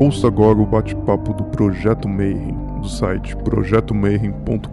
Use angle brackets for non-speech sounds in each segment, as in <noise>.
Ouça agora o bate-papo do Projeto Mayhem, do site projetomayhem.com.br.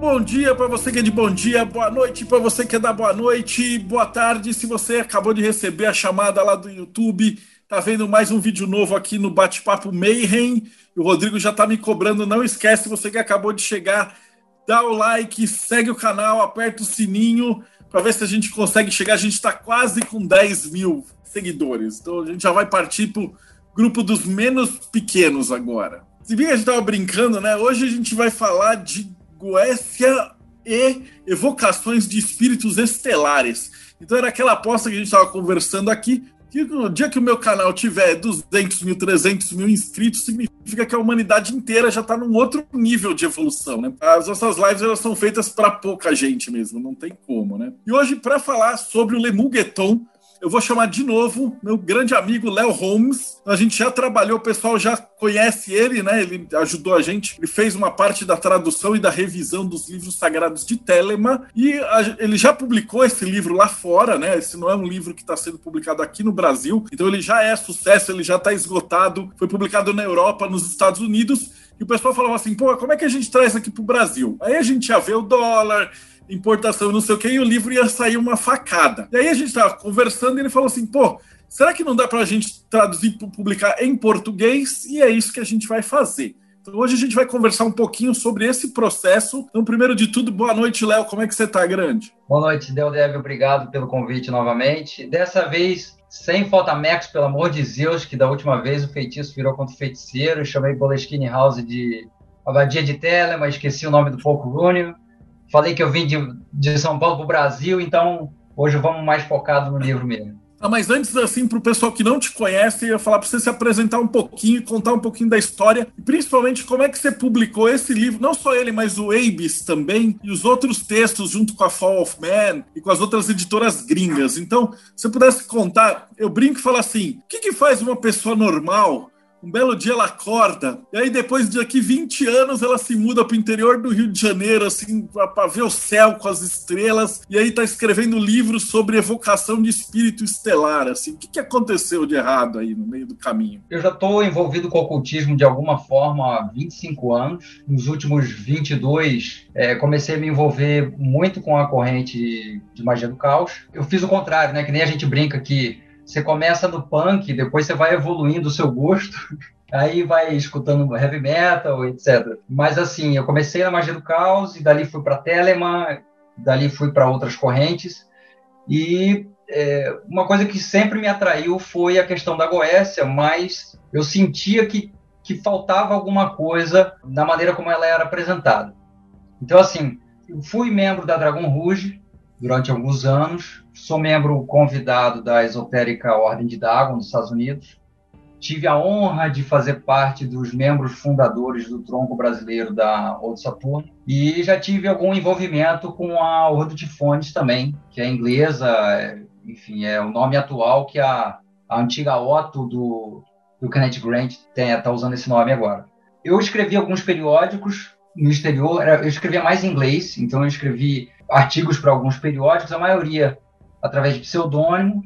Bom dia para você que é de bom dia, boa noite para você que é da boa noite, boa tarde se você acabou de receber a chamada lá do YouTube, tá vendo mais um vídeo novo aqui no Bate-Papo Mayhem. O Rodrigo já tá me cobrando, não esquece, você que acabou de chegar, dá o like, segue o canal, aperta o sininho para ver se a gente consegue chegar. A gente está quase com 10 mil seguidores, então a gente já vai partir pro grupo dos menos pequenos agora. Se bem que a gente tava brincando, né? Hoje a gente vai falar de Goécia e evocações de espíritos estelares. Então era aquela aposta que a gente estava conversando aqui, que no dia que o meu canal tiver 200 mil, 300 mil inscritos, significa que a humanidade inteira já está num outro nível de evolução, né? As nossas lives elas são feitas para pouca gente mesmo, não tem como, né? E hoje, para falar sobre o Lemugueton, eu vou chamar de novo meu grande amigo Léo Holmes. A gente já trabalhou, o pessoal já conhece ele, né? Ele ajudou a gente, ele fez uma parte da tradução e da revisão dos livros sagrados de Telema e a, ele já publicou esse livro lá fora, né? Esse não é um livro que está sendo publicado aqui no Brasil, então ele já é sucesso, ele já está esgotado. Foi publicado na Europa, nos Estados Unidos. E o pessoal falava assim, pô, como é que a gente traz aqui para o Brasil? Aí a gente já vê o dólar, importação, não sei o que, e o livro ia sair uma facada. E aí a gente estava conversando e ele falou assim, pô, será que não dá para a gente traduzir, publicar em português? E é isso que a gente vai fazer. Então hoje a gente vai conversar um pouquinho sobre esse processo. Então, primeiro de tudo, boa noite, Léo. Como é que você está, grande? Boa noite, Deldeve. Obrigado pelo convite novamente. Dessa vez, sem Fotamex, pelo amor de Zeus, que da última vez o feitiço virou contra o feiticeiro. chamei Boleskine House de Abadia de Telema, esqueci o nome do Foco Rúnio. Falei que eu vim de, de São Paulo para o Brasil, então hoje vamos mais focado no livro mesmo. Ah, mas antes, assim, para o pessoal que não te conhece, eu ia falar para você se apresentar um pouquinho, contar um pouquinho da história, principalmente como é que você publicou esse livro, não só ele, mas o Abyss também, e os outros textos junto com a Fall of Man e com as outras editoras gringas. Então, se você pudesse contar, eu brinco e falo assim: o que, que faz uma pessoa normal um belo dia ela acorda, e aí depois de aqui 20 anos ela se muda para o interior do Rio de Janeiro, assim, para ver o céu com as estrelas, e aí tá escrevendo livros sobre evocação de espírito estelar, assim. O que, que aconteceu de errado aí no meio do caminho? Eu já estou envolvido com o ocultismo de alguma forma há 25 anos. Nos últimos 22, é, comecei a me envolver muito com a corrente de magia do caos. Eu fiz o contrário, né? Que nem a gente brinca que você começa no punk, depois você vai evoluindo o seu gosto, <laughs> aí vai escutando heavy metal, etc. Mas assim, eu comecei na Magia do Caos e dali fui para Telemann, dali fui para outras correntes e é, uma coisa que sempre me atraiu foi a questão da Goécia, mas eu sentia que, que faltava alguma coisa na maneira como ela era apresentada. Então assim, eu fui membro da Dragon Rouge durante alguns anos, Sou membro convidado da Esotérica Ordem de Dagon, nos Estados Unidos. Tive a honra de fazer parte dos membros fundadores do tronco brasileiro da Odo Saturno. E já tive algum envolvimento com a Ordo Tifones também, que é inglesa, enfim, é o nome atual que a, a antiga Otto do, do Kenneth Grant está usando esse nome agora. Eu escrevi alguns periódicos no exterior, eu escrevia mais em inglês, então eu escrevi artigos para alguns periódicos, a maioria através de pseudônimo,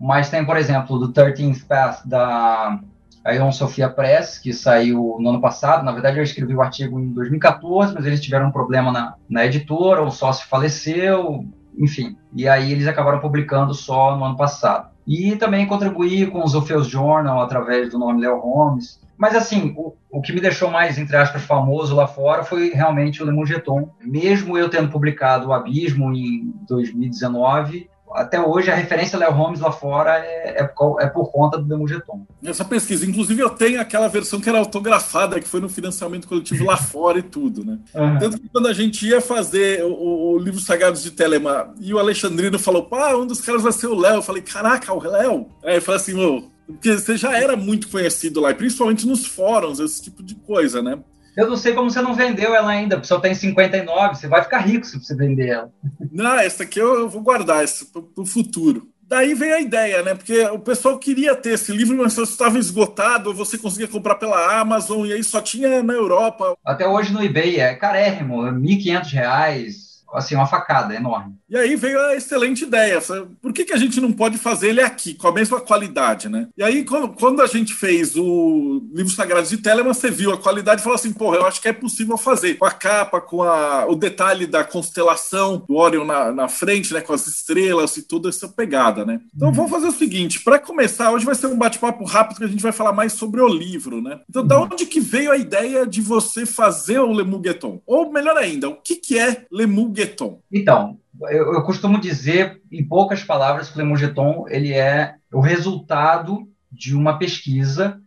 mas tem, por exemplo, do 13th Path da Ion Sofia Press, que saiu no ano passado. Na verdade, eu escrevi o artigo em 2014, mas eles tiveram um problema na, na editora, o sócio faleceu, enfim. E aí eles acabaram publicando só no ano passado. E também contribuí com os Orpheus Journal através do nome Leo Holmes. Mas assim, o, o que me deixou mais, entre aspas, famoso lá fora foi realmente o Lemon Jeton. Mesmo eu tendo publicado o Abismo em 2019, até hoje a referência Léo Holmes lá fora é, é, é por conta do Demugeton. Essa pesquisa, inclusive eu tenho aquela versão que era autografada, que foi no financiamento coletivo lá fora e tudo, né? Uhum. Tanto que quando a gente ia fazer o, o livro Sagrados de Telema e o Alexandrino falou, pá, um dos caras vai ser o Léo. Eu falei, caraca, o Léo? Aí eu falei assim, ô, porque você já era muito conhecido lá, principalmente nos fóruns, esse tipo de coisa, né? Eu não sei como você não vendeu ela ainda, só tem 59, você vai ficar rico se você vender ela. Não, essa aqui eu, vou guardar essa para o futuro. Daí veio a ideia, né? Porque o pessoal queria ter esse livro, mas só estava esgotado, você conseguia comprar pela Amazon e aí só tinha na Europa. Até hoje no eBay é carérrimo, R$ 1.500 assim, uma facada enorme. E aí veio a excelente ideia. Por que, que a gente não pode fazer ele aqui, com a mesma qualidade, né? E aí, quando a gente fez o livro sagrado de Telemann, você viu a qualidade e falou assim, porra, eu acho que é possível fazer. Com a capa, com a, o detalhe da constelação do Orion na, na frente, né? Com as estrelas e toda essa pegada, né? Então uhum. vamos fazer o seguinte, para começar, hoje vai ser um bate-papo rápido que a gente vai falar mais sobre o livro, né? Então, uhum. da onde que veio a ideia de você fazer o Lemugueton? Ou melhor ainda, o que, que é Lemugueton? Então, eu, eu, costumo dizer, em poucas palavras, que o Lemugeton ele é o resultado de uma pesquisa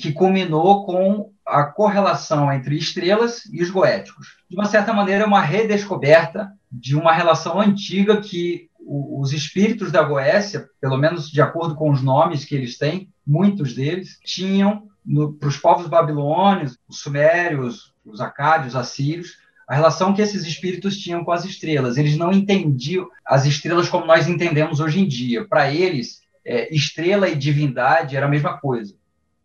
que culminou com a correlação entre estrelas e os goéticos. De uma certa maneira, é uma redescoberta de uma relação antiga que os espíritos da Goécia, pelo menos de acordo com os nomes que eles têm, muitos deles, tinham para os povos babilônios, os sumérios, os acádios, os assírios, a relação que esses espíritos tinham com as estrelas. Eles não entendiam as estrelas como nós entendemos hoje em dia. Para eles, é, estrela e divindade era a mesma coisa.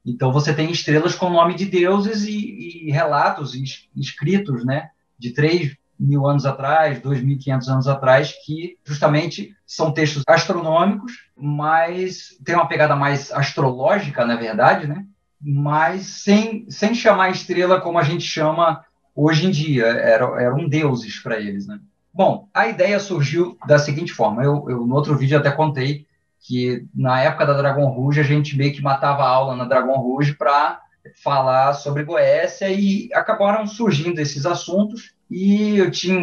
Então você tem estrelas com o nome de deuses e, e relatos escritos, né, de 3 mil anos atrás, 2.500 anos atrás, que justamente são textos astronômicos, mas tem uma pegada mais astrológica, na verdade, né? Mas sem, sem chamar estrela como a gente chama hoje em dia, eram, eram deuses para eles, né? Bom, a ideia surgiu da seguinte forma, eu, eu no outro vídeo até contei que na época da Dragon Rouge a gente meio que matava aula na Dragon Rouge para falar sobre Goécia e acabaram surgindo esses assuntos e eu tinha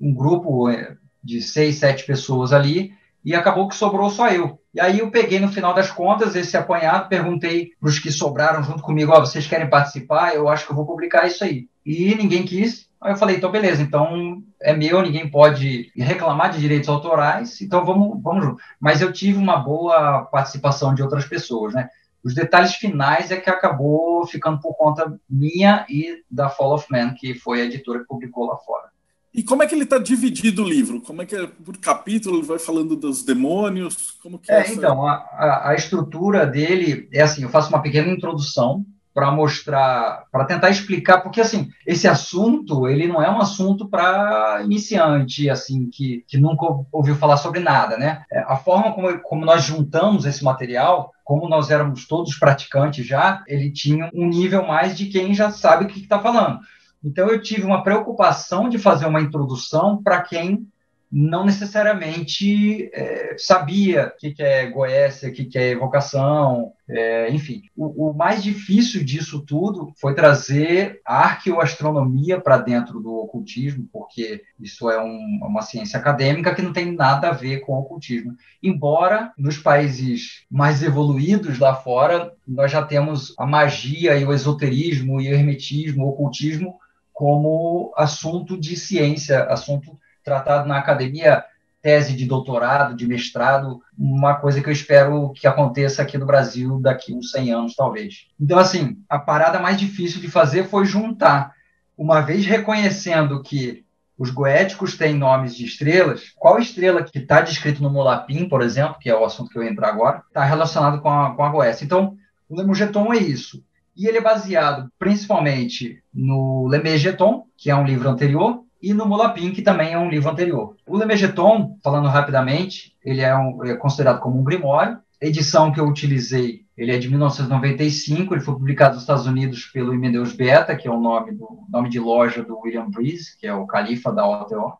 um, grupo é, de seis, sete pessoas ali e acabou que sobrou só eu. E aí eu peguei no final das contas esse apanhado, perguntei para os que sobraram junto comigo, ó, oh, vocês querem participar? Eu acho que eu vou publicar isso aí. E ninguém quis. Aí eu falei, então beleza, então é meu, ninguém pode reclamar de direitos autorais, então vamos, vamos junto. Mas eu tive uma boa participação de outras pessoas, né? Os detalhes finais é que acabou ficando por conta minha e da Fall of Man, que foi a editora que publicou lá fora. E como é que ele está dividido o livro? Como é que é, por capítulo ele vai falando dos demônios? Como que é, é essa... Então, a, a, a, estrutura dele é assim, eu faço uma pequena introdução para mostrar, para tentar explicar, porque assim, esse assunto, ele não é um assunto para iniciante, assim, que, que nunca ouviu falar sobre nada, né? É, a forma como, como nós juntamos esse material, como nós éramos todos praticantes já, ele tinha um nível mais de quem já sabe o que está falando. Então, eu tive uma preocupação de fazer uma introdução para quem não necessariamente é, sabia o que, que é Goécia, o que, que é evocação, é, enfim. O, o, mais difícil disso tudo foi trazer a arqueoastronomia para dentro do ocultismo, porque isso é um, uma ciência acadêmica que não tem nada a ver com o ocultismo. Embora nos países mais evoluídos lá fora, nós já temos a magia e o esoterismo e o hermetismo, o ocultismo como assunto de ciência, assunto tratado na academia, tese de doutorado, de mestrado, uma coisa que eu espero que aconteça aqui no Brasil daqui uns 100 anos, talvez. Então, assim, a parada mais difícil de fazer foi juntar, uma vez reconhecendo que os goéticos têm nomes de estrelas, qual estrela que está descrito no Molapim, por exemplo, que é o assunto que eu entro agora, está relacionado com a, com a Goécia. Então, o Lemugeton é isso e ele é baseado principalmente no Lemegeton, que é um livro anterior, e no Molapim, que também é um livro anterior. O Lemegeton, falando rapidamente, ele é, um, é considerado como um grimório. A edição que eu utilizei, ele é de 1995, ele foi publicado nos Estados Unidos pelo Imedeus Beta, que é o nome, do, nome de loja do William Breeze, que é o califa da OTO.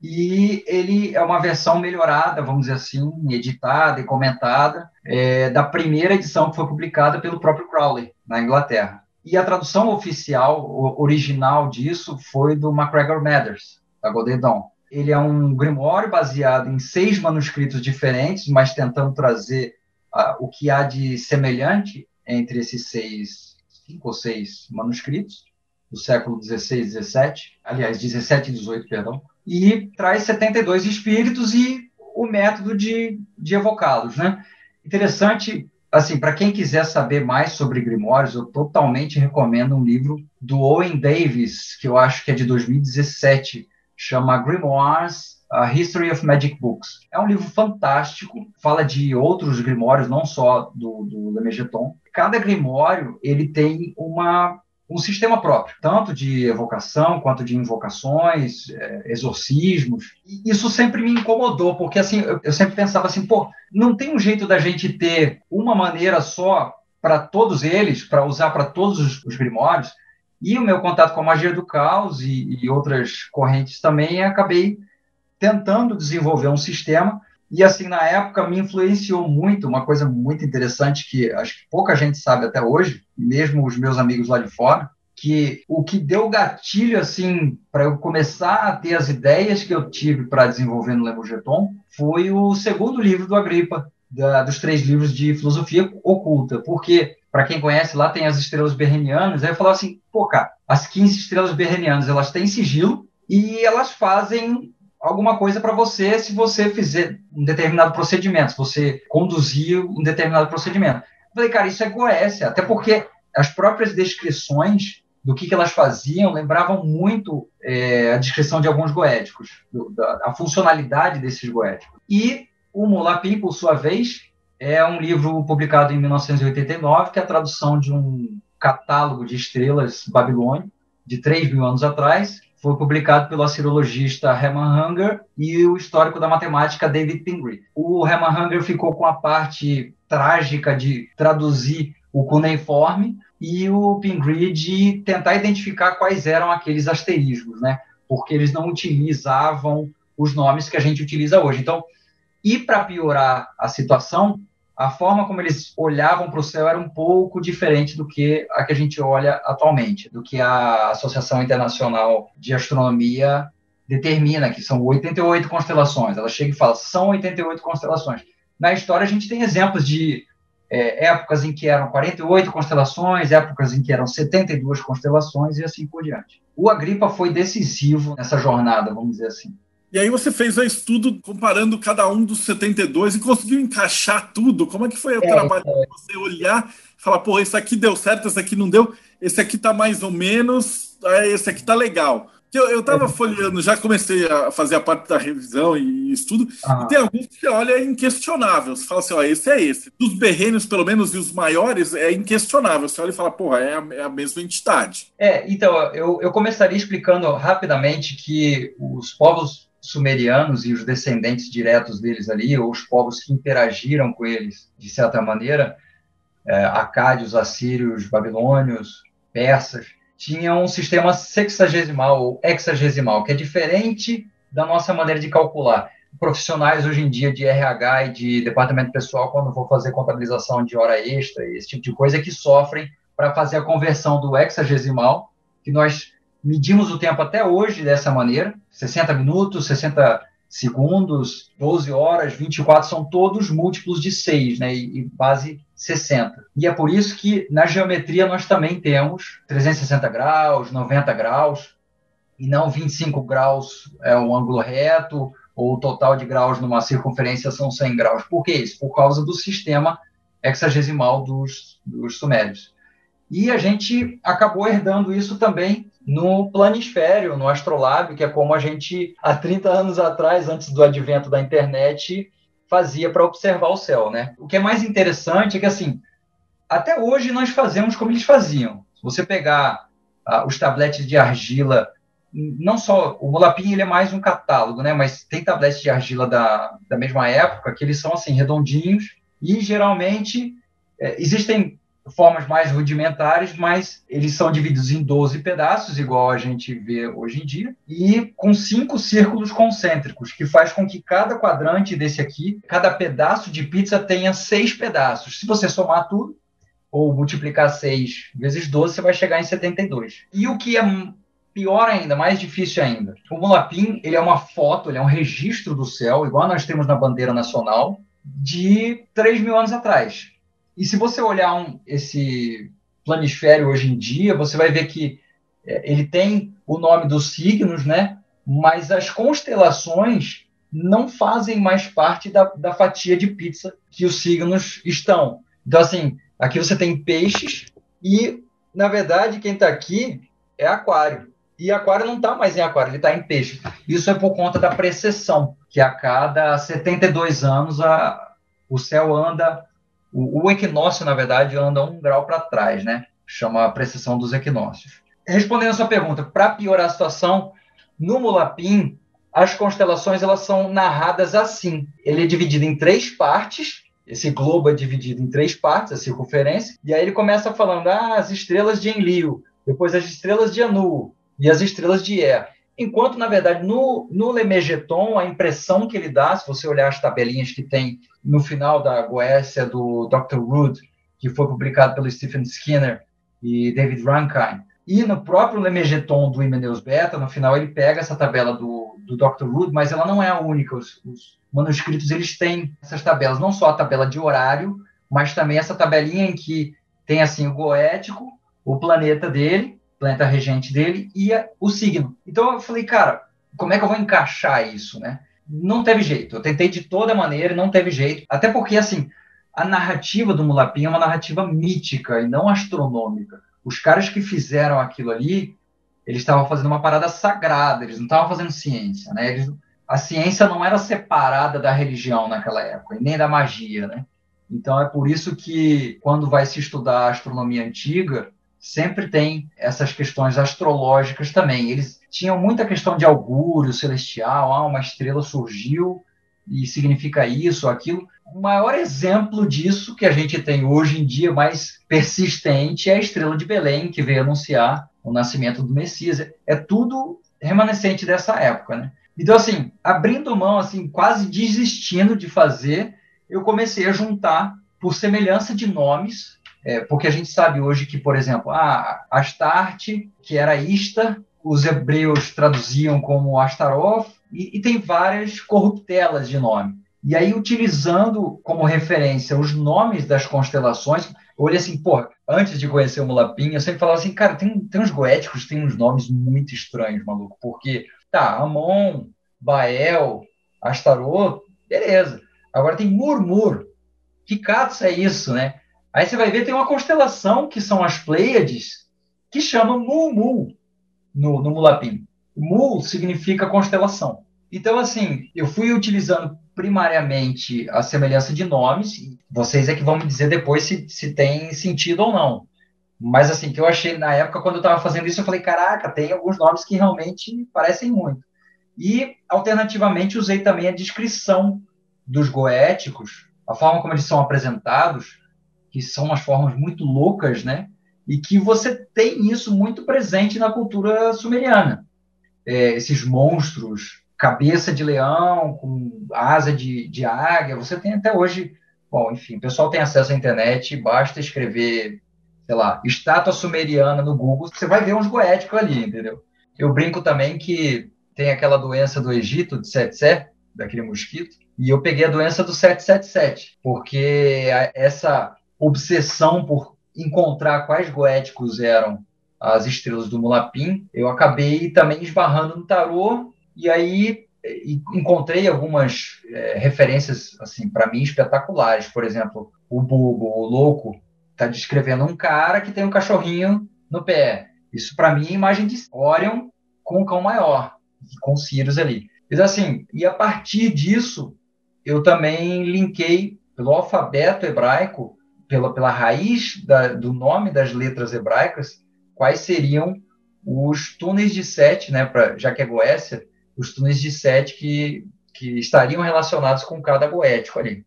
E ele é uma versão melhorada, vamos dizer assim, editada e comentada, é, da primeira edição que foi publicada pelo próprio Crowley, na Inglaterra. E a tradução oficial, original disso, foi do MacGregor Mathers, da Golden Dawn. Ele é um grimório baseado em seis manuscritos diferentes, mas tentando trazer uh, o que há de semelhante entre esses seis, cinco ou seis manuscritos, do século XVI e XVII, aliás, 17 e 18, perdão, e traz 72 espíritos e o método de, de evocá-los, né? Interessante assim, para quem quiser saber mais sobre Grimórios, eu totalmente recomendo um livro do Owen Davis, que eu acho que é de 2017, chama Grimoires A History of Magic Books. É um livro fantástico, fala de outros grimórios, não só do, do Lemegeton. Cada grimório ele tem uma um sistema próprio, tanto de evocação quanto de invocações, é, exorcismos. E isso sempre me incomodou, porque assim, eu, sempre pensava assim, pô, não tem um jeito da gente ter uma maneira só para todos eles, para usar para todos os, os, grimórios. E o meu contato com a magia do caos e, e outras correntes também, acabei tentando desenvolver um sistema e assim, na época me influenciou muito, uma coisa muito interessante que acho que pouca gente sabe até hoje, mesmo os meus amigos lá de fora, que o que deu gatilho assim para eu começar a ter as ideias que eu tive para desenvolver no Lemogeton foi o segundo livro do Agripa, da, dos três livros de filosofia oculta, porque para quem conhece lá tem as estrelas berrenianas, aí eu falava assim, pô, cara, as 15 estrelas berrenianas, elas têm sigilo e elas fazem alguma coisa para você se você fizer um determinado procedimento, se você conduzir um determinado procedimento. Eu falei, cara, isso é Goécia, até porque as próprias descrições do que, que elas faziam lembravam muito é, a descrição de alguns goéticos, do, da, a funcionalidade desses goéticos. E o Molapim, por sua vez, é um livro publicado em 1989, que é a tradução de um catálogo de estrelas babilônico de 3 mil anos atrás, foi publicado pelo astrologista Hermann Hunger e o histórico da matemática David Pingree. O Hermann Hunger ficou com a parte trágica de traduzir o cuneiforme e o Pingree de tentar identificar quais eram aqueles asterismos, né? Porque eles não utilizavam os nomes que a gente utiliza hoje. Então, e para piorar a situação, a forma como eles olhavam para o céu era um pouco diferente do que a que a gente olha atualmente, do que a Associação Internacional de Astronomia determina, que são 88 constelações. Ela chega e fala, são 88 constelações. Na história, a gente tem exemplos de é, épocas em que eram 48 constelações, épocas em que eram 72 constelações e assim por diante. O Agripa foi decisivo nessa jornada, vamos dizer assim. E aí você fez o estudo comparando cada um dos 72 e conseguiu encaixar tudo. Como é que foi o é, trabalho é. de você olhar e falar, pô, esse aqui deu certo, esse aqui não deu, esse aqui tá mais ou menos, esse aqui tá legal. Eu, eu tava é. folheando, já comecei a fazer a parte da revisão e estudo, ah. e tem alguns que você olha é inquestionável. Você fala assim, ó, esse é esse. Dos berrênios, pelo menos, e os maiores, é inquestionável. Você olha e fala, porra, é a, é a mesma entidade. É, então, eu, eu começaria explicando rapidamente que os povos sumerianos e os descendentes diretos deles ali, ou os povos que interagiram com eles, de certa maneira, é, acádios, assírios, babilônios, persas, tinham um sistema sexagesimal ou hexagesimal, que é diferente da nossa maneira de calcular. Profissionais hoje em dia de RH e de departamento pessoal, quando vão fazer contabilização de hora extra, esse tipo de coisa, que sofrem para fazer a conversão do hexagesimal, que nós medimos o tempo até hoje dessa maneira, 60 minutos, 60 segundos, 12 horas, 24 são todos múltiplos de 6, né, e, base 60. E é por isso que na geometria nós também temos 360 graus, 90 graus, e não 25 graus é o ângulo reto, ou o total de graus numa circunferência são 100 graus. Por que isso? Por causa do sistema hexagesimal dos, dos sumérios. E a gente acabou herdando isso também no planisfério, no astrolábio, que é como a gente, há 30 anos atrás, antes do advento da internet, fazia para observar o céu, né? O que é mais interessante é que, assim, até hoje nós fazemos como eles faziam. Se você pegar uh, os tabletes de argila, não só, o Molapim ele é mais um catálogo, né? Mas tem tabletes de argila da, da mesma época que eles são, assim, redondinhos e, geralmente, é, existem formas mais rudimentares, mas eles são divididos em 12 pedaços, igual a gente vê hoje em dia, e com cinco círculos concêntricos, que faz com que cada quadrante desse aqui, cada pedaço de pizza tenha seis pedaços. Se você somar tudo, ou multiplicar 6 vezes 12, você vai chegar em 72. E o que é pior ainda, mais difícil ainda, o Mulapim, ele é uma foto, ele é um registro do céu, igual nós temos na bandeira nacional, de 3 mil anos atrás. E se você olhar um, esse planisfério hoje em dia, você vai ver que é, ele tem o nome dos signos, né? Mas as constelações não fazem mais parte da, da fatia de pizza que os signos estão. Então, assim, aqui você tem peixes e, na verdade, quem está aqui é aquário. E aquário não está mais em aquário, ele está em peixe. Isso é por conta da precessão, que a cada 72 anos a, o céu anda, o, o equinócio, na verdade, anda um grau para trás, né? Chama a precessão dos equinócios. Respondendo a sua pergunta, para piorar a situação, no Mulapim, as constelações elas são narradas assim. Ele é dividido em três partes, esse globo é dividido em três partes, a circunferência, e aí ele começa falando ah, as estrelas de Enlil, depois as estrelas de Anu e as estrelas de Er. Enquanto, na verdade, no, no Lemegeton, a impressão que ele dá, se você olhar as tabelinhas que tem no final da Goécia do Dr. Wood, que foi publicado pelo Stephen Skinner e David Rankine, e no próprio Lemegeton do Imeneus Beta, no final ele pega essa tabela do, do Dr. Wood, mas ela não é a única. Os, os manuscritos eles têm essas tabelas, não só a tabela de horário, mas também essa tabelinha em que tem assim o goético, o planeta dele, planeta regente dele e a, o signo. Então eu falei, cara, como é que eu vou encaixar isso, né? Não teve jeito. Eu tentei de toda maneira, não teve jeito. Até porque assim, a narrativa do Mulapim é uma narrativa mítica e não astronômica os caras que fizeram aquilo ali, eles estavam fazendo uma parada sagrada, eles não estavam fazendo ciência, né? Eles, a ciência não era separada da religião naquela época, e nem da magia, né? Então é por isso que quando vai se estudar a astronomia antiga, sempre tem essas questões astrológicas também. Eles tinham muita questão de augúrio celestial, ah, uma estrela surgiu e significa isso aquilo. O maior exemplo disso que a gente tem hoje em dia, mais persistente, é a estrela de Belém, que veio anunciar o nascimento do Messias. É tudo remanescente dessa época, né? Então, assim, abrindo mão, assim, quase desistindo de fazer, eu comecei a juntar, por semelhança de nomes, é, porque a gente sabe hoje que, por exemplo, a Astarte, que era Ista, os hebreus traduziam como Astaroth, e, e tem várias corruptelas de nome. E aí, utilizando como referência os nomes das constelações, eu olhei assim, pô, antes de conhecer o Mulapim, eu sempre falava assim, cara, tem, tem uns goéticos, tem uns nomes muito estranhos, maluco, porque, tá, Amon, Bael, Astaroth, beleza. Agora tem Murmur. Que catos é isso, né? Aí você vai ver, tem uma constelação, que são as Pleiades, que chama Mumu no, no Mulapim. Mu significa constelação. Então, assim, eu fui utilizando primariamente a semelhança de nomes, vocês é que vão me dizer depois se, se tem sentido ou não. Mas, assim, que eu achei na época, quando eu estava fazendo isso, eu falei: caraca, tem alguns nomes que realmente parecem muito. E, alternativamente, usei também a descrição dos goéticos, a forma como eles são apresentados, que são umas formas muito loucas, né? E que você tem isso muito presente na cultura sumeriana é, esses monstros, cabeça de leão com asa de, de águia, você tem até hoje. Bom, enfim, o pessoal tem acesso à internet, basta escrever, sei lá, estátua sumeriana no Google, você vai ver uns goéticos ali, entendeu? Eu brinco também que tem aquela doença do Egito, de Tsetse, daquele mosquito, e eu peguei a doença do 777, porque essa obsessão por encontrar quais goéticos eram as estrelas do Mulapim, eu acabei também esbarrando no tarô e aí encontrei algumas é, referências assim para mim espetaculares. Por exemplo, o Bubo, o louco, está descrevendo um cara que tem um cachorrinho no pé. Isso para mim é imagem de Orion com um cão maior, com Sirius ali. Mas assim, e a partir disso eu também linkei pelo alfabeto hebraico, pela, pela raiz da, do nome das letras hebraicas, quais seriam os túneis de sete, né, pra, já que é Goécia, os túneis de sete que, que estariam relacionados com cada goético ali.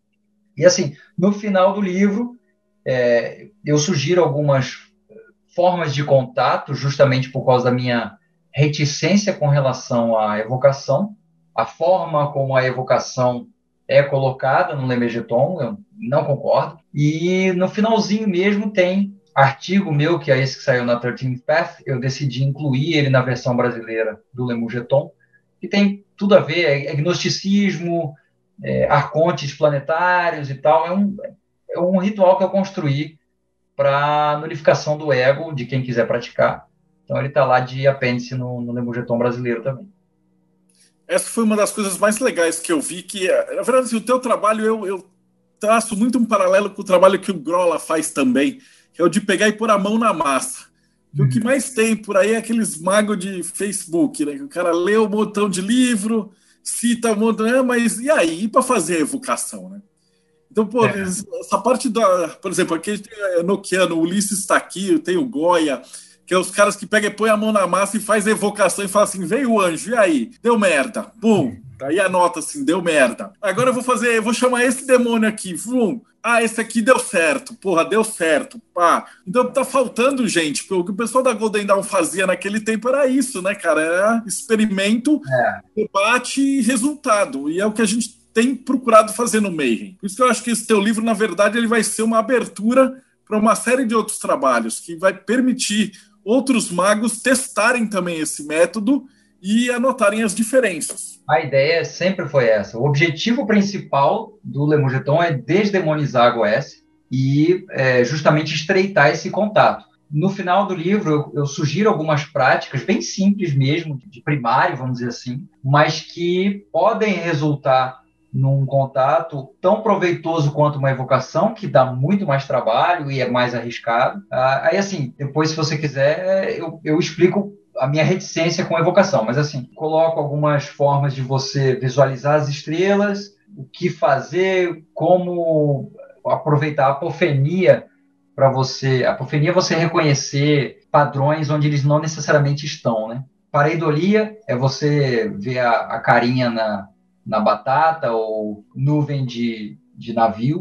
E assim, no final do livro, é, eu sugiro algumas formas de contato, justamente por causa da minha reticência com relação à evocação, a forma como a evocação é colocada no Lemegeton, eu não concordo. E no finalzinho mesmo tem artigo meu, que é esse que saiu na 13th Path, eu decidi incluir ele na versão brasileira do Lemugeton, que tem tudo a ver, é agnosticismo, é, arcontes planetários e tal, é um, é um ritual que eu construí para nullificação do ego de quem quiser praticar. Então ele está lá de apêndice no, no brasileiro também. Essa foi uma das coisas mais legais que eu vi, que, na verdade, assim, o teu trabalho, eu, eu traço muito um paralelo com o trabalho que o Grola faz também, que é o de pegar e pôr a mão na massa. o que mais tem por aí é aqueles magos de Facebook, né? O cara lê um montão de livro, cita um montão, é, mas e aí? E para fazer a evocação, né? Então, pô, é. essa parte da. Por exemplo, aqui tem é, Nokiano, o Ulisses está aqui, tem o Goya, que é os caras que pegam e põem a mão na massa e faz evocação e fala assim: veio o anjo, e aí? Deu merda. Bum. Aí anota assim, deu merda. Agora eu vou fazer, eu vou chamar esse demônio aqui. Vum. Ah, esse aqui deu certo. Porra, deu certo. Pá. Então tá faltando gente. O que o pessoal da Golden Dawn fazia naquele tempo era isso, né, cara? Era experimento, é. debate e resultado. E é o que a gente tem procurado fazer no Mayhem. Por isso que eu acho que esse teu livro, na verdade, ele vai ser uma abertura para uma série de outros trabalhos que vai permitir outros magos testarem também esse método e anotarem as diferenças. A ideia sempre foi essa. O objetivo principal do Lemugeton é desdemonizar a GOS e é, justamente estreitar esse contato. No final do livro, eu, eu, sugiro algumas práticas bem simples mesmo, de primário, vamos dizer assim, mas que podem resultar num contato tão proveitoso quanto uma evocação, que dá muito mais trabalho e é mais arriscado. Ah, aí, assim, depois, se você quiser, eu, eu explico a minha reticência com evocação, mas assim, coloco algumas formas de você visualizar as estrelas, o que fazer, como aproveitar a apofenia para você. A apofenia é você reconhecer padrões onde eles não necessariamente estão, né? Pareidolia é você ver a, a carinha na, na batata ou nuvem de, de navio.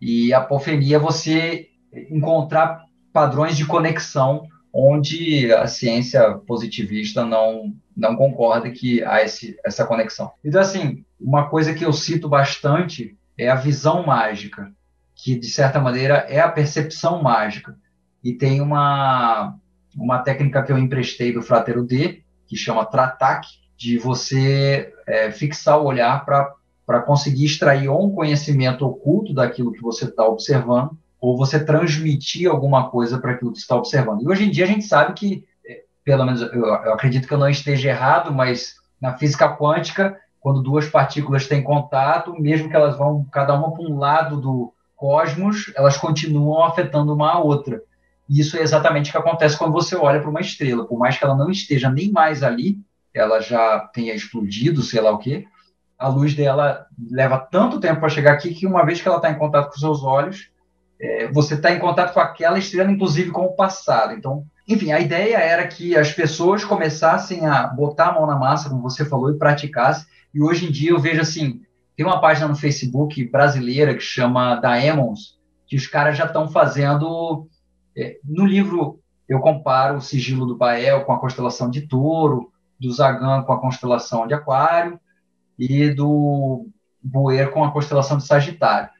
E apofenia é você encontrar padrões de conexão onde a ciência positivista não, não concorda que há esse, essa conexão. Então, assim, uma coisa que eu cito bastante é a visão mágica, que, de certa maneira, é a percepção mágica. E tem uma, uma técnica que eu emprestei do Frateiro D, que chama Tratac, de você é, fixar o olhar para conseguir extrair ou um conhecimento oculto daquilo que você está observando, ou você transmitir alguma coisa para aquilo que você está observando. E hoje em dia a gente sabe que, é, pelo menos eu, eu acredito que eu não esteja errado, mas na física quântica, quando duas partículas têm contato, mesmo que elas vão cada uma para um lado do cosmos, elas continuam afetando uma a outra. E isso é exatamente o que acontece quando você olha para uma estrela. Por mais que ela não esteja nem mais ali, ela já tenha explodido, sei lá o quê, a luz dela leva tanto tempo para chegar aqui que uma vez que ela está em contato com seus olhos, é, você está em contato com aquela estrela, inclusive com o passado. Então, enfim, a ideia era que as pessoas começassem a botar a mão na massa, como você falou, e praticassem. E hoje em dia eu vejo assim, tem uma página no Facebook brasileira que chama Daemons, que os caras já estão fazendo. É, no livro eu comparo o sigilo do Bael com a constelação de Touro, do Zagan com a constelação de Aquário e do Buer com a constelação de Sagitário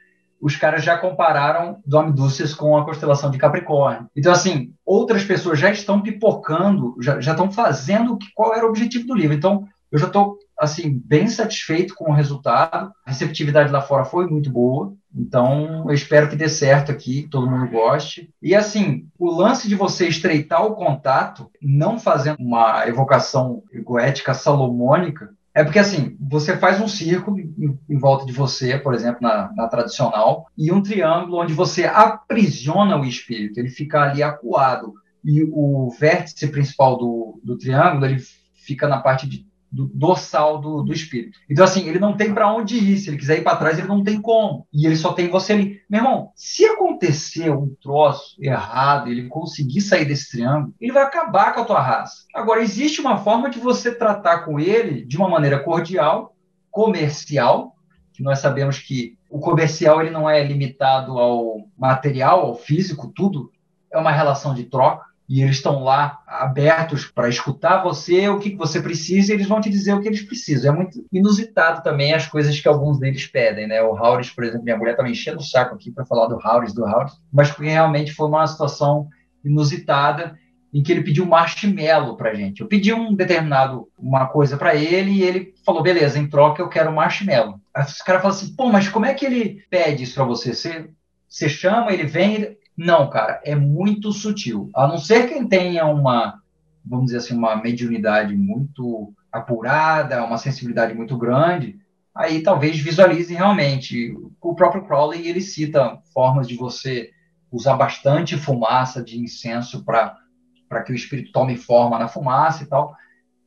os caras já compararam Dome Dúcias com a constelação de Capricórnio. Então, assim, outras pessoas já estão pipocando, já, já estão fazendo qual era o objetivo do livro. Então, eu já estou, assim, bem satisfeito com o resultado. A receptividade lá fora foi muito boa. Então, eu espero que dê certo aqui, que todo mundo goste. E, assim, o lance de você estreitar o contato, não fazendo uma evocação egoética salomônica, é porque, assim, você faz um círculo em, em volta de você, por exemplo, na, na, tradicional, e um triângulo onde você aprisiona o espírito, ele fica ali acuado. E o vértice principal do, do triângulo, ele fica na parte de do do, do espírito. Então, assim, ele não tem para onde ir. Se ele quiser ir para trás, ele não tem como. E ele só tem você ali. Meu irmão, se acontecer um troço errado, ele conseguir sair desse triângulo, ele vai acabar com a tua raça. Agora, existe uma forma de você tratar com ele de uma maneira cordial, comercial, que nós sabemos que o comercial ele não é limitado ao material, ao físico, tudo é uma relação de troca e eles estão lá abertos para escutar você, o que você precisa, e eles vão te dizer o que eles precisam. É muito inusitado também as coisas que alguns deles pedem, né? O Howard, por exemplo, minha mulher estava enchendo o saco aqui para falar do Howard, do Howard, mas porque realmente foi uma situação inusitada em que ele pediu marshmallow para gente. Eu pedi um determinado uma coisa para ele e ele falou, beleza, em troca eu quero marshmallow. Aí os caras falam assim, pô, mas como é que ele pede isso para você? você? Você chama, ele vem, não, cara, é muito sutil. A não ser quem tenha uma, vamos dizer assim, uma mediunidade muito apurada, uma sensibilidade muito grande, aí talvez visualize realmente. O próprio Crowley, ele cita formas de você usar bastante fumaça de incenso para que o espírito tome forma na fumaça e tal.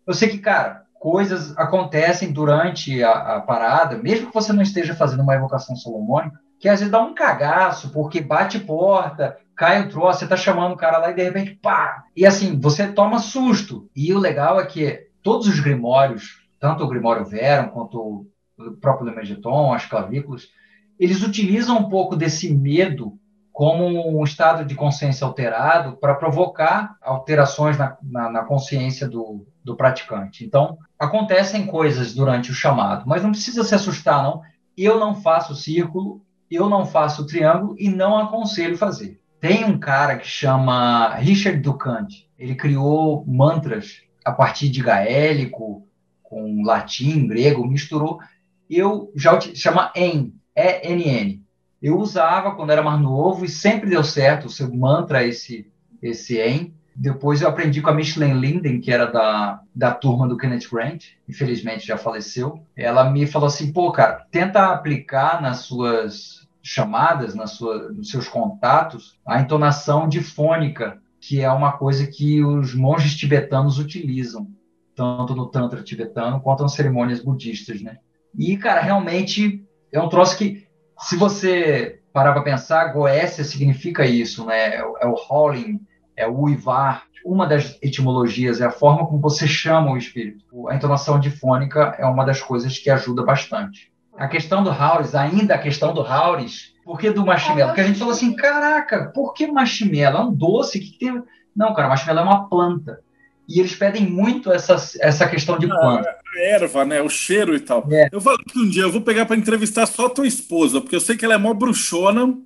Eu sei que, cara, coisas acontecem durante a, a parada, mesmo que você não esteja fazendo uma evocação solomônica, que às vezes dá um cagaço, porque bate porta, cai o troço, você tá chamando o cara lá e de repente, pá! E assim, você toma susto. E o legal é que todos os grimórios, tanto o Grimório Verum quanto o próprio Lemegeton, as clavículas, eles utilizam um pouco desse medo como um estado de consciência alterado para provocar alterações na, na, na consciência do, do praticante. Então, acontecem coisas durante o chamado, mas não precisa se assustar, não. Eu não faço círculo, eu não faço triângulo e não aconselho fazer. Tem um cara que chama Richard Ducant. Ele criou mantras a partir de gaélico, com latim, grego, misturou. Eu já chama EN, E-N-N. Eu usava quando era mais novo e sempre deu certo. O seu mantra esse, esse EN. Depois eu aprendi com a Michelin Linden, que era da, da turma do Kenneth Grant, infelizmente já faleceu. Ela me falou assim: pô, cara, tenta aplicar nas suas chamadas, nas sua, nos seus contatos, a entonação difônica, que é uma coisa que os monges tibetanos utilizam, tanto no Tantra tibetano quanto nas cerimônias budistas, né? E, cara, realmente é um troço que, se você parar para pensar, Goécia significa isso, né? É o é howling é o uivar. Uma das etimologias é a forma como você chama o espírito. A entonação difônica é uma das coisas que ajuda bastante. A questão do Hauris, ainda a questão do Hauris, por que do marshmallow? Porque a gente falou assim, caraca, por que marshmallow? É um doce que tem... Não, cara, marshmallow é uma planta. E eles pedem muito essa, essa questão de planta. a erva, né? O cheiro e tal. É. Eu falei que um dia eu vou pegar para entrevistar só a tua esposa, porque eu sei que ela é mó bruxona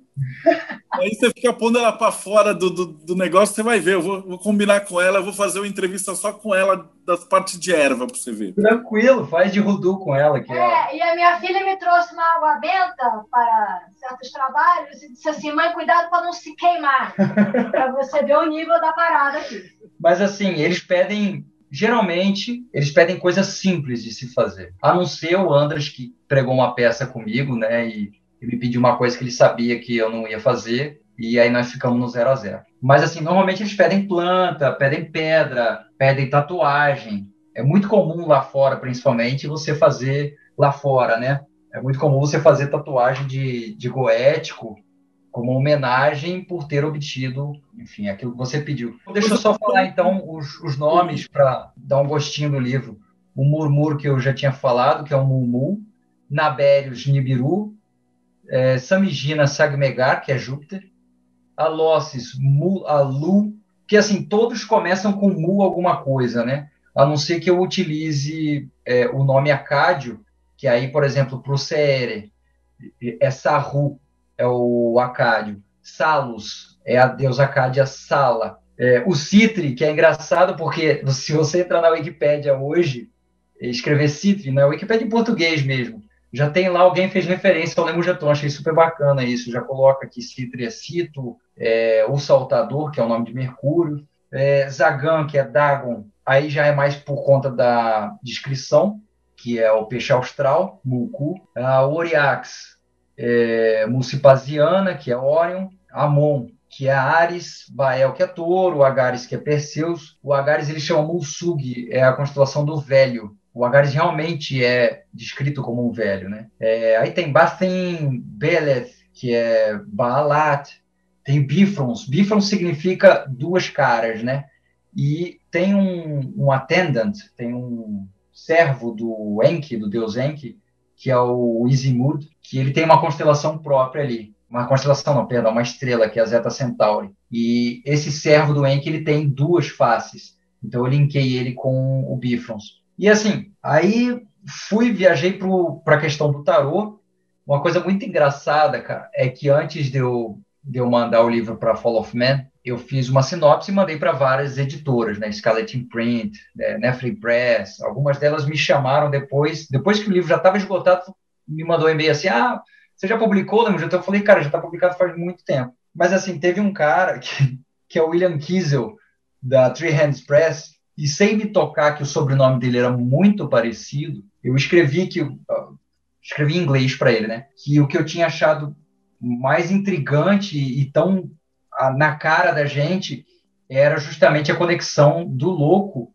<laughs> Aí você fica pondo ela para fora do, do, do, negócio, você vai ver. Eu vou, vou, combinar com ela, eu vou fazer uma entrevista só com ela das partes de erva para você ver. Tranquilo, faz de rudu com ela. Que é, é, e a minha filha me trouxe uma água benta para certos trabalhos e disse assim: mãe, cuidado para não se queimar. <laughs> para você ver o nível da parada aqui. Mas assim, eles pedem geralmente eles pedem coisas simples de se fazer. A não ser o Andras que pregou uma peça comigo, né? E e me pediu uma coisa que ele sabia que eu não ia fazer, e aí nós ficamos no zero a zero. Mas assim, normalmente eles pedem planta, pedem pedra, pedem tatuagem. É muito comum lá fora, principalmente, você fazer lá fora, né? É muito comum você fazer tatuagem de, de goético como homenagem por ter obtido, enfim, aquilo que você pediu. Deixa eu só falar então os, os nomes para dar um gostinho do livro. O Murmur, que eu já tinha falado, que é o Mumu, Nabérios Nibiru, é, Samigina Sagmegar, que é Júpiter, Alossis, Mu, Alu, que assim, todos começam com Mu alguma coisa, né? A não ser que eu utilize é, o nome Acádio, que aí, por exemplo, para o Seere, é Saru, é o Acádio. Salus, é a deusa Acádia Sala. É, o Citri, que é engraçado porque <laughs> se você entrar na Wikipédia hoje, escrever Citri, na né? Wikipédia em português mesmo, já tem lá, alguém fez referência ao Lemujeton, achei super bacana isso, já coloca aqui Citriacito, é, o Saltador, que é o nome de Mercúrio, é, Zagan, que é Dagon, aí já é mais por conta da descrição, que é o peixe austral, Mulku, a Oriax, é, que é Orion, Amon, que é Ares, Bael, que é Touro, Agares, que é Perseus, o Agares ele chama Mulsug, é a constelação do Velho, o Agares realmente é descrito como um velho, né? É, aí tem Bathin Beleth, que é Baalat, tem Bifrons. Bifrons significa duas caras, né? E tem um, um attendant, tem um servo do Enki, do deus Enki, que é o Isimud, que ele tem uma constelação própria ali. Uma constelação, não, perdão, uma estrela, que é a Zeta Centauri. E esse servo do Enki, ele tem duas faces. Então eu linkei ele com o Bifrons. E assim, aí fui, viajei para a questão do tarô. Uma coisa muito engraçada, cara, é que antes de eu, de eu mandar o livro para Fall of Man, eu fiz uma sinopse e mandei para várias editoras, né? Scarlet Imprint, né? Press. Algumas delas me chamaram depois, depois que o livro já estava esgotado, me mandou um e-mail assim: ah, você já publicou, né? Eu falei, cara, já está publicado faz muito tempo. Mas assim, teve um cara <laughs> que, que é o William Kiesel, da Three Hands Press, e sem me tocar que o sobrenome dele era muito parecido, eu escrevi que escrevi em inglês para ele, né? Que o que eu tinha achado mais intrigante e tão na cara da gente era justamente a conexão do louco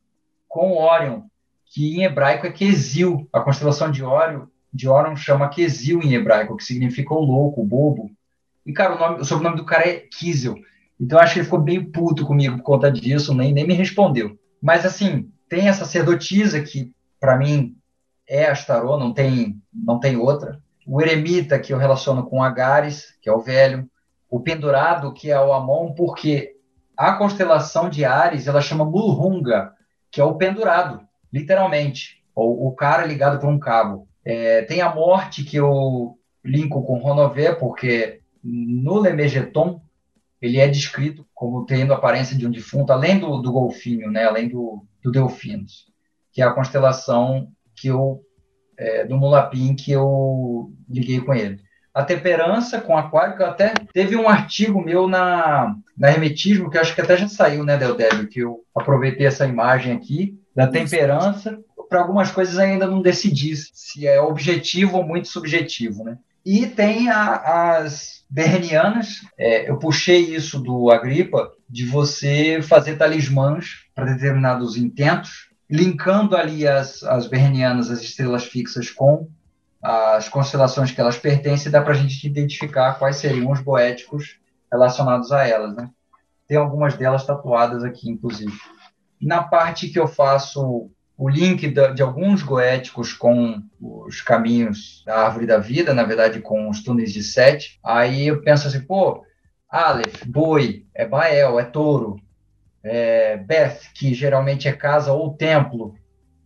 com Orion, que em hebraico é Quesil. A constelação de Orion, de Orion chama Quesil em hebraico, que significa o louco, o bobo. E, cara, o, nome, o sobrenome do cara é Kizel. Então, acho que ele ficou bem puto comigo por conta disso, nem, nem me respondeu. Mas, assim, tem a sacerdotisa que, para mim, é Astarô, não tem, não tem outra. O eremita, que eu relaciono com Agares, que é o velho. O pendurado, que é o Amon, porque a constelação de Ares, ela chama Mulhunga, que é o pendurado, literalmente. Ou o cara ligado por um cabo. É, tem a morte, que eu linko com Ronové, porque no Lemegeton, ele é descrito como tendo a aparência de um defunto, além do, do golfinho, né? além do, do Delfinos, que é a constelação que eu, é, do Mulapim que eu liguei com ele. A temperança com aquário, que até teve um artigo meu na, na Hermetismo, que acho que até já saiu, né, Del Débio, que eu aproveitei essa imagem aqui, da temperança. Para algumas coisas ainda não decidi se é objetivo ou muito subjetivo, né? E tem a, as bernianas, é, eu puxei isso do Agripa, de você fazer talismãs para determinados intentos, linkando ali as, as bernianas, as estrelas fixas, com as constelações que elas pertencem, dá para a gente identificar quais seriam os boéticos relacionados a elas. Né? Tem algumas delas tatuadas aqui, inclusive. Na parte que eu faço o link de, alguns goéticos com os caminhos da árvore da vida, na verdade com os túneis de Sete. Aí eu penso assim, pô, Aleph, boi, é Bael, é touro. É Beth, que geralmente é casa ou templo.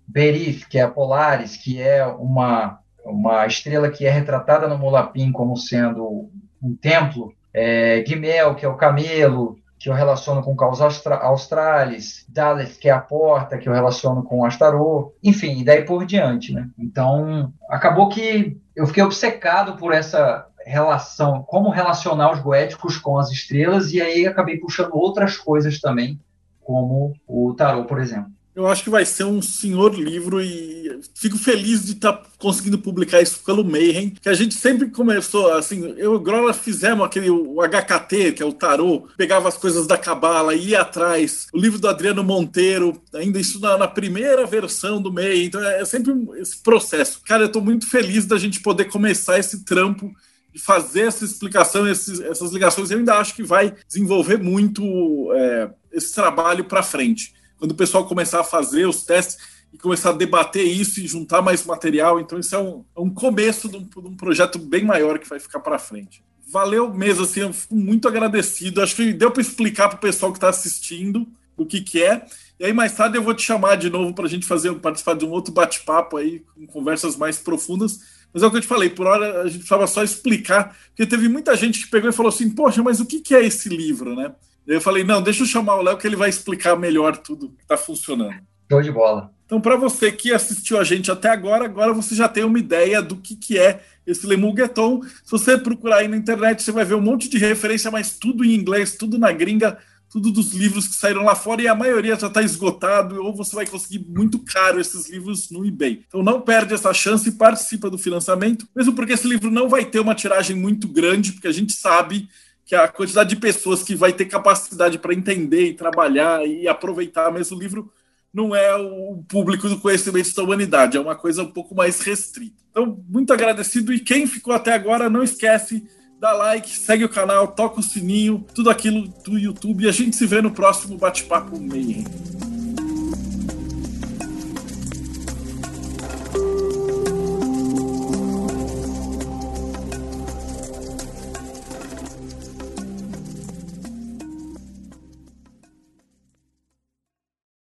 Berith, que é Polaris, que é uma, uma estrela que é retratada no Mulapim como sendo um templo. É, Gimel, que é o camelo que eu relaciono com Caos Australis, Daleth, que é a porta, que eu relaciono com Astarô, enfim, e daí por diante, né? Então, acabou que eu fiquei obcecado por essa relação, como relacionar os goéticos com as estrelas, e aí acabei puxando outras coisas também, como o tarô, por exemplo. Eu acho que vai ser um senhor livro e fico feliz de estar tá conseguindo publicar isso pelo Mayhem, que a gente sempre começou, assim, eu e o Grola fizemos aquele o HKT, que é o tarô, pegava as coisas da cabala, ia atrás, o livro do Adriano Monteiro, ainda isso na, na primeira versão do Mayhem, então é, é sempre esse processo. Cara, eu estou muito feliz da gente poder começar esse trampo fazer essa explicação, esses, essas ligações, eu ainda acho que vai desenvolver muito é, esse trabalho para frente quando o pessoal começar a fazer os testes e começar a debater isso e juntar mais material. Então, isso é um, é um começo de um, de um, projeto bem maior que vai ficar para frente. Valeu mesmo, assim, eu fico muito agradecido. Acho que deu para explicar para o pessoal que está assistindo o que, que é. E aí, mais tarde, eu vou te chamar de novo para a gente fazer participar de um outro bate-papo aí, com conversas mais profundas. Mas é o que eu te falei, por hora a gente precisava só explicar, porque teve muita gente que pegou e falou assim: Poxa, mas o que, que é esse livro, né? Eu falei, não, deixa eu chamar o Léo que ele vai explicar melhor tudo que está funcionando. Show de bola. Então, para você que assistiu a gente até agora, agora você já tem uma ideia do que, que é esse Lemurgueton. Se você procurar aí na internet, você vai ver um monte de referência, mas tudo em inglês, tudo na gringa, tudo dos livros que saíram lá fora e a maioria já está esgotado, ou você vai conseguir muito caro esses livros no eBay. Então não perde essa chance e participa do financiamento, mesmo porque esse livro não vai ter uma tiragem muito grande, porque a gente sabe que a quantidade de pessoas que vai ter capacidade para entender e trabalhar e aproveitar mesmo o livro não é o público do conhecimento da humanidade, é uma coisa um pouco mais restrita. Então, muito agradecido e quem ficou até agora, não esquece, dá like, segue o canal, toca o sininho, tudo aquilo do YouTube e a gente se vê no próximo bate-papo meio.